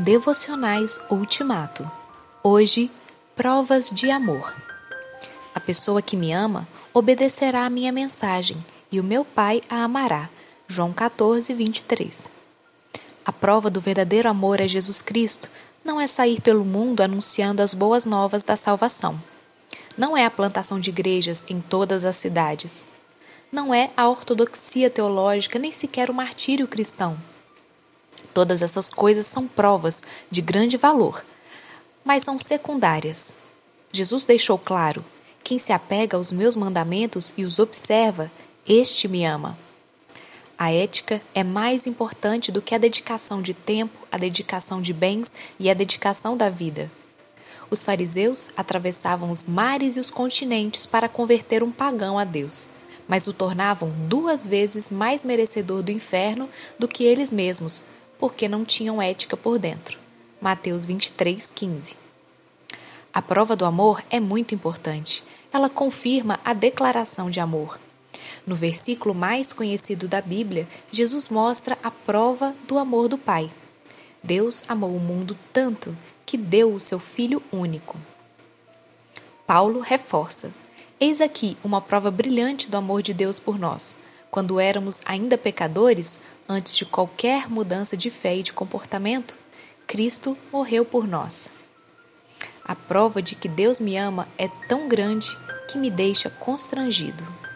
Devocionais Ultimato. Hoje, provas de amor. A pessoa que me ama obedecerá à minha mensagem, e o meu Pai a amará. João 14, 23. A prova do verdadeiro amor a Jesus Cristo não é sair pelo mundo anunciando as boas novas da salvação. Não é a plantação de igrejas em todas as cidades. Não é a ortodoxia teológica, nem sequer o martírio cristão Todas essas coisas são provas de grande valor, mas são secundárias. Jesus deixou claro: quem se apega aos meus mandamentos e os observa, este me ama. A ética é mais importante do que a dedicação de tempo, a dedicação de bens e a dedicação da vida. Os fariseus atravessavam os mares e os continentes para converter um pagão a Deus, mas o tornavam duas vezes mais merecedor do inferno do que eles mesmos, porque não tinham ética por dentro. Mateus 23, 15. A prova do amor é muito importante. Ela confirma a declaração de amor. No versículo mais conhecido da Bíblia, Jesus mostra a prova do amor do Pai. Deus amou o mundo tanto que deu o seu Filho único. Paulo reforça: Eis aqui uma prova brilhante do amor de Deus por nós. Quando éramos ainda pecadores, antes de qualquer mudança de fé e de comportamento, Cristo morreu por nós. A prova de que Deus me ama é tão grande que me deixa constrangido.